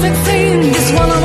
perfect thing is one